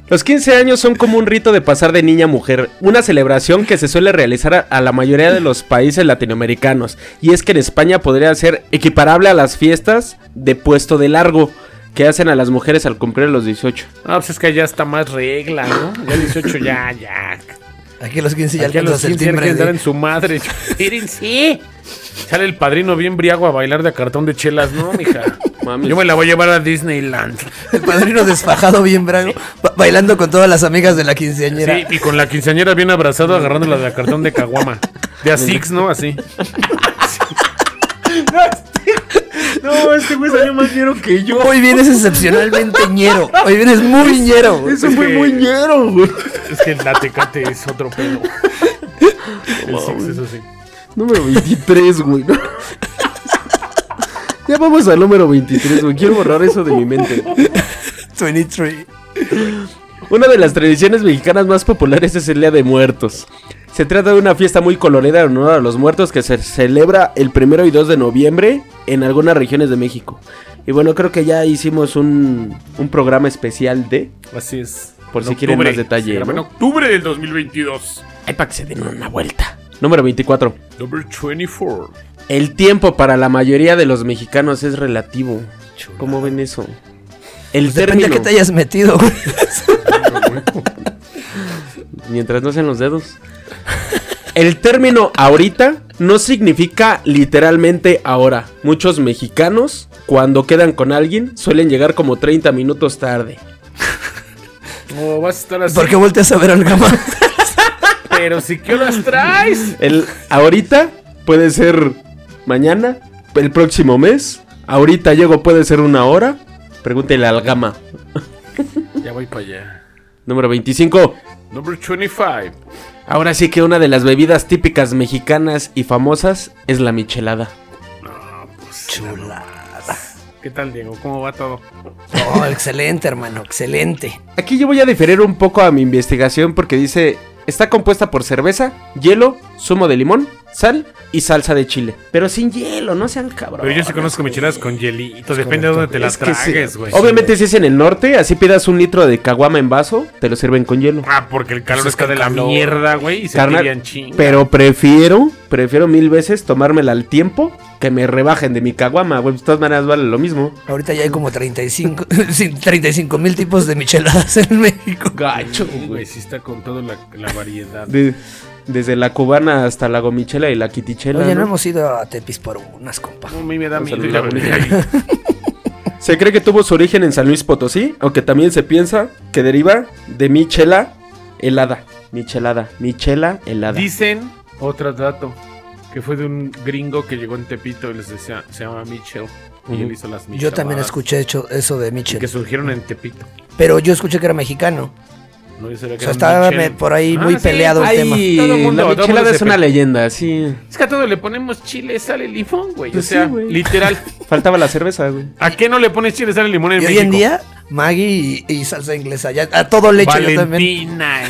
Los 15 años son como un rito de pasar de niña a mujer, una celebración que se suele realizar a, a la mayoría de los países latinoamericanos, y es que en España podría ser equiparable a las fiestas de puesto de largo que hacen a las mujeres al cumplir los 18.
Ah, pues es que ya está más regla, ¿no? Ya 18, ya, ya.
Aquí a los 15 ya
Aquí a los
alcanzas el
15 ya quieren dar en su madre. Miren, sí. Sale el padrino bien briago a bailar de cartón de chelas, ¿no, mija?
Mames.
Yo me la voy a llevar a Disneyland.
El padrino desfajado bien brago, ba- bailando con todas las amigas de la quinceañera.
Sí, y con la quinceañera bien abrazado agarrándola de cartón de caguama. De a six, ¿no? Así.
No, este güey salió más ñero que yo.
Hoy vienes excepcionalmente ñero. Hoy vienes muy ñero.
Eso
Es
fue
que-
muy ñero, güey.
Es que la tecate es otro pedo. El six, eso sí.
Número 23, güey. Ya vamos al número 23, güey. Quiero borrar eso de mi mente.
23.
Una de las tradiciones mexicanas más populares es el Día de Muertos. Se trata de una fiesta muy colorida en honor a los muertos que se celebra el primero y 2 de noviembre en algunas regiones de México. Y bueno, creo que ya hicimos un, un programa especial de...
Así es.
Por
En
si quieren
octubre.
más detalle,
graba En
¿no?
octubre del 2022.
Ay, para que se den una vuelta. Número 24.
Number 24.
El tiempo para la mayoría de los mexicanos es relativo. ¿Cómo ven eso? El
Pues depende a
término...
qué te hayas metido, güey.
Mientras no sean los dedos. El término ahorita no significa literalmente ahora. Muchos mexicanos, cuando quedan con alguien, suelen llegar como 30 minutos tarde.
No, vas a estar así.
¿Por qué volteas a ver al gama?
Pero si qué horas traes.
El ahorita puede ser mañana, el próximo mes. Ahorita llego puede ser una hora. Pregúntele al gama.
Ya voy para allá.
Número 25.
Number 25.
Ahora sí que una de las bebidas típicas mexicanas y famosas es la michelada.
Chulada.
¿Qué tal, Diego? ¿Cómo va todo?
Oh, excelente, hermano, excelente.
Aquí yo voy a diferir un poco a mi investigación porque dice, está compuesta por cerveza, hielo, zumo de limón, sal y salsa de chile. Pero sin hielo, no sean cabrones.
Pero yo sí conozco micheladas con hielito. Depende de dónde te las
sí.
tragues, güey.
Obviamente si es en el norte, así pidas un litro de caguama en vaso, te lo sirven con hielo.
Ah, porque el calor
Pues es
está
que
de la mierda, güey. Y se
Carnal,
tiran chinga.
pero prefiero, prefiero mil veces tomármela al tiempo que me rebajen de mi caguama, güey. De todas maneras vale lo mismo.
Ahorita ya hay como 35 sí, 35 mil tipos de micheladas en México.
Gacho,
güey, sí está con toda la, la variedad.
De- desde la cubana hasta la gomichela y la quitichela.
Oye, no
¿no?
hemos ido a Tepis por unas, compa.
No, a mí me da miedo.
Se cree que tuvo su origen en San Luis Potosí, aunque también se piensa que deriva de michela helada. Michelada, michela helada.
Dicen, otro dato, Que fue de un gringo que llegó en Tepito y les decía, se llama Mitchell. Y él hizo las
Yo también
micheladas,
escuché hecho eso de
y
Mitchell.
Que surgieron en Tepito.
Pero yo escuché que era mexicano.
¿No? Yo
O sea, estaba por ahí
Ah,
muy
sí.
peleado el tema.
Todo mundo-
la
todo
michelada
mundo
es una leyenda, sí.
Es que a todo le ponemos chile, sal y limón, güey.
Pues
o sea,
sí, güey.
literal.
Faltaba la cerveza, güey.
¿A qué no le pones chile, sal y limón en
Y hoy
México?
en día, Maggie y, y salsa inglesa. Ya, a todo le echo yo también.
Valentina,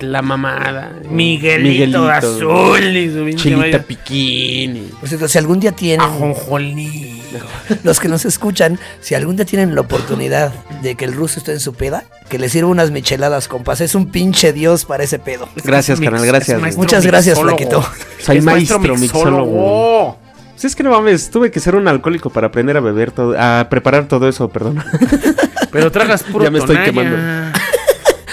y
La mamada.
Miguelito, azul y su
Chilita piquín.
Por cierto, si algún día tienen,
Ajonjolí.
los que nos escuchan, si algún día tienen la oportunidad de que el ruso esté en su peda, que le sirva unas micheladas, compas. Es un pinche dios para ese pedo.
Gracias,
Es
gracias,
maestro
Muchas gracias,
mixólogo.
Flaquito.
Soy
Es
maestro mixólogo. Pues es que no mames, tuve que ser un alcohólico para aprender a beber todo, a preparar todo eso, perdón.
Pero tragas puro
Ya me estoy
tonalla.
quemando.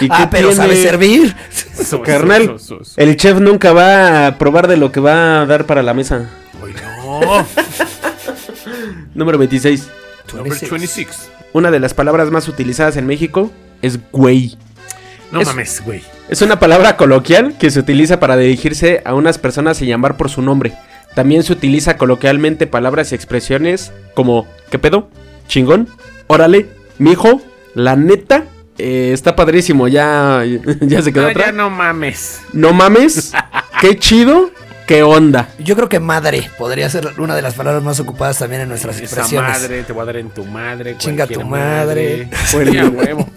¿Y
Ah, pero sabe
tiene?
servir.
Eso,
Carnal, el chef nunca va a probar de lo que va a dar para la mesa.
Ay, no.
Número 26.
Number 26.
Una de las palabras más utilizadas en México es güey.
No
Es-
mames, güey.
Es una palabra coloquial que se utiliza para dirigirse a unas personas y llamar por su nombre. También se utiliza coloquialmente palabras y expresiones como ¿qué pedo? ¿Chingón? Órale, mijo, la neta. Eh, está padrísimo, ya, ya se quedó
No,
atrás.
ya no mames.
No mames, qué chido, qué onda.
Yo creo que madre podría ser una de las palabras más ocupadas también en nuestras
Esa
expresiones.
madre, te voy a dar en tu madre.
Chinga tu madre.
Sí, a huevo.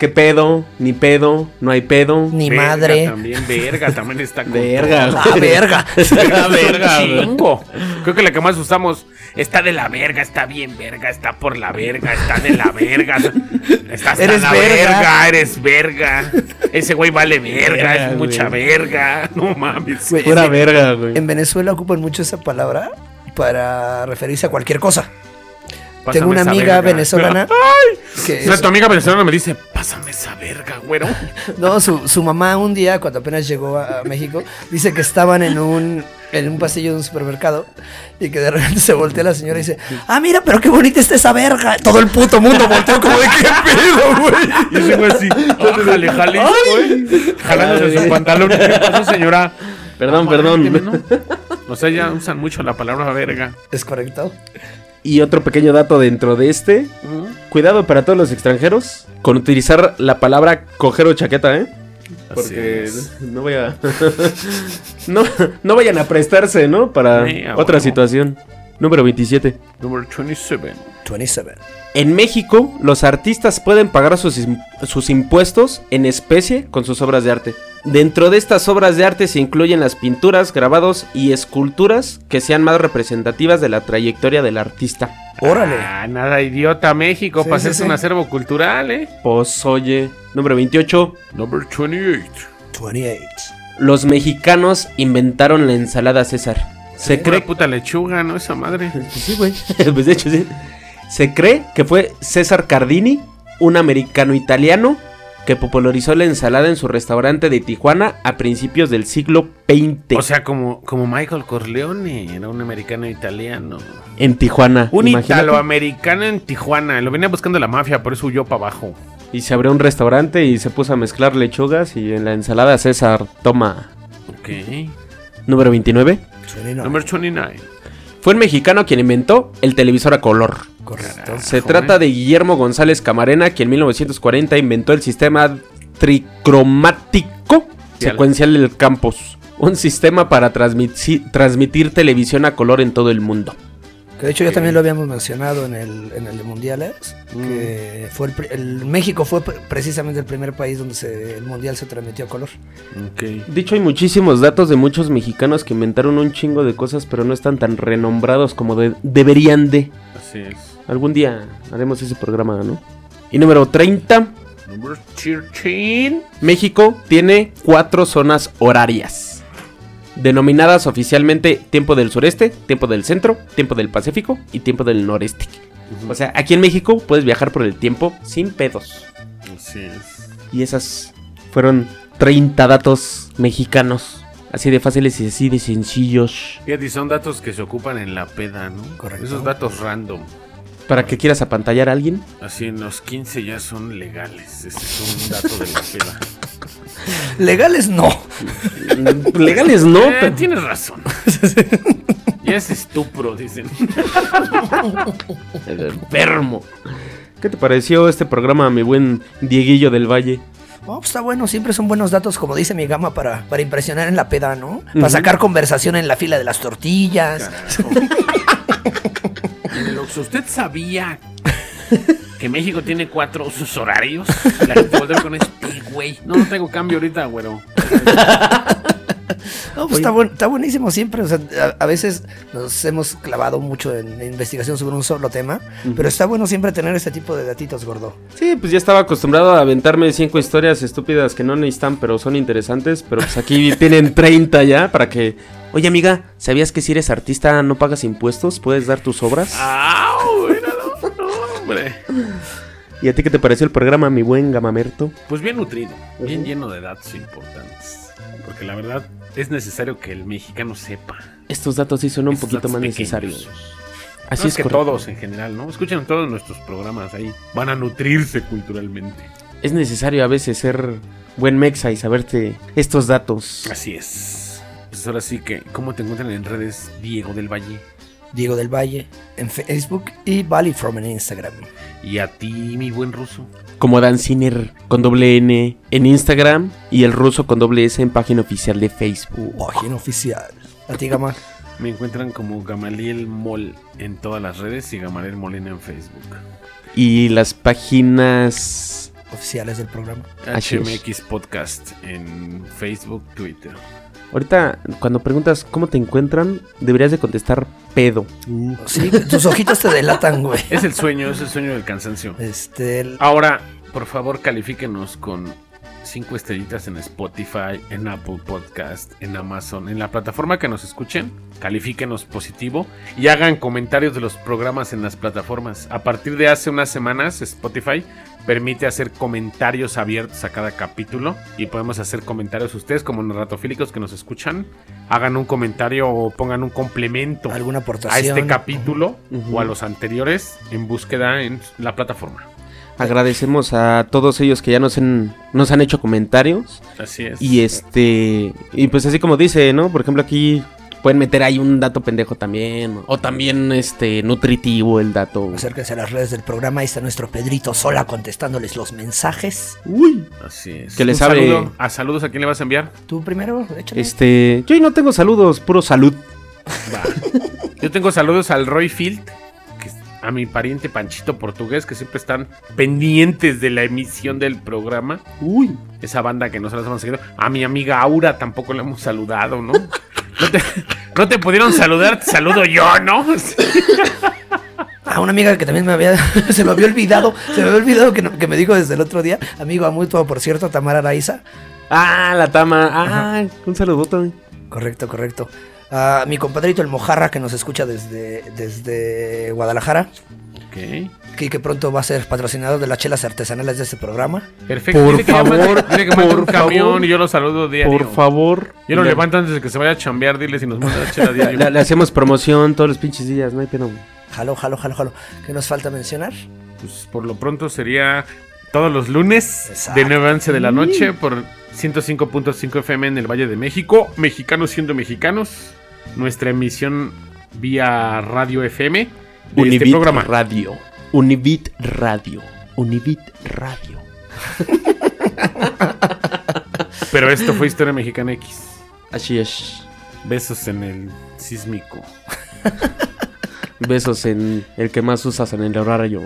¿Qué pedo? Ni pedo, no hay pedo.
Ni
Verga
madre.
También, verga, también está con
Verga,
todo.
Ah, verga.
La verga.
Chingo. Creo que la que más usamos está de la verga, está bien verga, está por la verga, está de la verga. Está hasta
Eres
la
verga.
verga. eres verga. Ese güey vale verga,
Verga,
es mucha
güey.
verga. No mames.
Güey,
Pura verga, güey.
En Venezuela ocupan mucho esa palabra para referirse a cualquier cosa.
Pásame
Tengo una
esa
amiga
verga.
venezolana que
O sea,
es-
tu amiga venezolana me dice, pásame esa verga, güero.
no, su, su mamá un día cuando apenas llegó a, a México dice que estaban en un en un pasillo de un supermercado y que de repente se voltea la señora y dice, "Ah, mira, pero qué bonita está esa verga." Todo el puto mundo volteó como de qué pedo, güey.
Y ese güey así, jale, jale, güey. Jalándose su pantalón. ¿Qué pasó, señora?
Perdón, perdón.
¿no? O sea, ya usan mucho la palabra verga.
Es correcto.
Y otro pequeño dato dentro de este. Cuidado para todos los extranjeros con utilizar la palabra coger o chaqueta, ¿eh? Porque
es.
no voy a... no, no vayan a prestarse, ¿no? Para otra situación. Número 27.
Número 27.
27.
En México, los artistas pueden pagar sus, sus impuestos en especie con sus obras de arte. Dentro de estas obras de arte se incluyen las pinturas, grabados y esculturas que sean más representativas de la trayectoria del artista.
Órale.
Ah, nada idiota México
Sí,
para
sí,
hacerse
sí.
un acervo cultural, ¿eh?
Pues oye, número 28.
Number 28.
28.
Los mexicanos inventaron la ensalada César. Se
Una
cree
puta lechuga, ¿no? Esa madre.
Pues sí, güey. pues de hecho, sí. Se cree que fue César Cardini, un americano italiano, que popularizó la ensalada en su restaurante de Tijuana a principios del siglo XX.
O sea, como, como Michael Corleone, era un americano italiano.
en Tijuana.
Un
imagínate.
italoamericano en Tijuana. Lo venía buscando la mafia, por eso huyó para abajo.
Y se abrió un restaurante y se puso a mezclar lechugas y en la ensalada César toma
Ok.
número 29.
29.
Number 29.
Fue un mexicano quien inventó el televisor a color.
Correcto.
Se
Joder.
trata de Guillermo González Camarena, quien en 1940 inventó el sistema tricromático secuencial del campus. Un sistema para transmiti- transmitir televisión a color en todo el mundo.
Que de hecho ya también lo habíamos mencionado en el, en el de Mundiales,
Mm.
que fue el, México fue pre- precisamente el primer país donde se- el Mundial se transmitió a color.
Ok.
De hecho, hay muchísimos datos de muchos mexicanos que inventaron un chingo de cosas, pero no están tan renombrados como de- deberían de.
Así es.
Algún día haremos ese programa, ¿no? Y número 30.
Number 13.
México tiene cuatro zonas horarias. Denominadas oficialmente tiempo del sureste, tiempo del centro, tiempo del pacífico y tiempo del noreste. O sea, aquí en México puedes viajar por el tiempo sin pedos.
Así es.
Y esas fueron 30 datos mexicanos. Así de fáciles y así de sencillos.
Fíjate, y son datos que se ocupan en la peda, ¿no?
Correcto.
Esos datos random.
Para que quieras apantallar a alguien.
Así en los 15 ya son legales. Ese es un dato de la peda.
Legales no.
Legales no,
Eh,
pero
tienes razón. y es estupro, dicen.
el enfermo. ¿Qué te pareció este programa, mi buen Dieguillo del Valle?
Oh, pues está bueno, siempre son buenos datos, como dice mi gama, para, para impresionar en la peda, ¿no? Para sacar conversación en la fila de las tortillas.
¿usted sabía que México tiene cuatro usos horarios? La gente voltea con este güey. No, no tengo cambio ahorita, güero.
No, pues está, buen- está buenísimo siempre. O sea, a, a veces nos hemos clavado mucho en investigación sobre un solo tema, pero está bueno siempre tener este tipo de datitos, gordo.
Sí, pues ya estaba acostumbrado a aventarme cinco historias estúpidas que no necesitan, pero son interesantes. Pero pues aquí tienen 30 ya para que. Oye, amiga, ¿sabías que si eres artista no pagas impuestos? ¿Puedes dar tus obras?
¡Au! Hombre.
¿Y a ti qué te pareció el programa, mi buen Gamamerto?
Pues bien nutrido, bien lleno de datos importantes. Porque la verdad es necesario que el mexicano sepa.
Estos datos sí son un
estos
poquito más
pequeños.
necesarios. Así
No,
es
que
correcto.
todos en general, ¿no? Escuchen todos nuestros programas ahí. Van a nutrirse culturalmente.
Es necesario a veces ser buen mexa y saberte estos datos.
Así es. Pues ahora sí que, ¿cómo te encuentran en redes Diego del Valle?
Diego del Valle en Facebook y Valley From en Instagram.
Y a ti, mi buen ruso.
Como Dan Ciner con doble N en Instagram y el ruso con doble S en página oficial de Facebook.
Página oficial. A ti, Gama.
Me encuentran como Gamaliel Mol en todas las redes y Gamaliel Molina en Facebook.
Y las páginas...
Oficiales del programa.
HMX Podcast en Facebook, Twitter.
Ahorita, cuando preguntas cómo te encuentran, deberías de contestar pedo.
Sí, tus ojitos te delatan, güey.
Es el sueño, es el sueño del cansancio.
Este, el-
Ahora, por favor, califíquenos con cinco estrellitas en Spotify, en Apple Podcast, en Amazon, en la plataforma que nos escuchen. Califíquenos positivo y hagan comentarios de los programas en las plataformas. A partir de hace unas semanas, Spotify permite hacer comentarios abiertos a cada capítulo y podemos hacer comentarios ustedes como narratofílicos que nos escuchan. Hagan un comentario o pongan un complemento
alguna
a
aportación.
este capítulo o a los anteriores en búsqueda en la plataforma.
Agradecemos a todos ellos que ya nos, han- nos han hecho comentarios.
Así es.
Y este. Y pues así como dice, ¿no? Por ejemplo, aquí pueden meter ahí un dato pendejo también. O también este nutritivo el dato.
Acérquense a las redes del programa. Ahí está nuestro Pedrito Sola contestándoles los mensajes.
Uy.
Así es.
Que le
Un
sabe-
saludo. ¿A saludos a quién le vas a enviar?
Tú primero, échale.
Este. Yo no tengo saludos, puro salud.
Va. Yo tengo saludos al Roy Field, a mi pariente Panchito Portugués, que siempre están pendientes de la emisión del programa.
Uy.
Esa banda que nosotros hemos seguido. A mi amiga Aura tampoco la hemos saludado, ¿no? No te, no te pudieron saludar, te saludo yo, ¿no?
Ah, una amiga que también me había. se me había olvidado. Se me había olvidado que, no- que me dijo desde el otro día. Amigo a mutuo, por cierto, Tamara Araiza.
Ah, la tama. Ah, un saludote.
Correcto, correcto. A mi compadrito el Mojarra que nos escucha desde, desde Guadalajara.
Ok.
Que, que pronto va a ser patrocinador de las chelas artesanales de este programa.
Perfecto.
Por
Dile que ya mande-
favor,
dile que
por
un camión
favor.
y yo lo saludo diario.
Por favor.
Yo lo
Le-
levanto antes de que se vaya a chambear, dile si nos manda la chela diario.
Le, le hacemos promoción todos los pinches días, no hay pena.
Jalo, jalo, jalo, jalo. ¿Qué nos falta mencionar?
Pues por lo pronto sería todos los lunes
Exacto.
de 9 a 11 de la noche por 105.5 FM en el Valle de México. Mexicanos siendo mexicanos. Nuestra emisión vía radio FM de
Univit
este programa.
Radio. Univit Radio. Univit Radio.
Pero esto fue Historia Mexicana X.
Así es.
Besos en el sísmico.
Besos en el que más usas en el horario.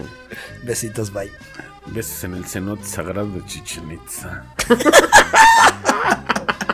Besitos, bye.
Besos en el cenote sagrado de Chichen Itza.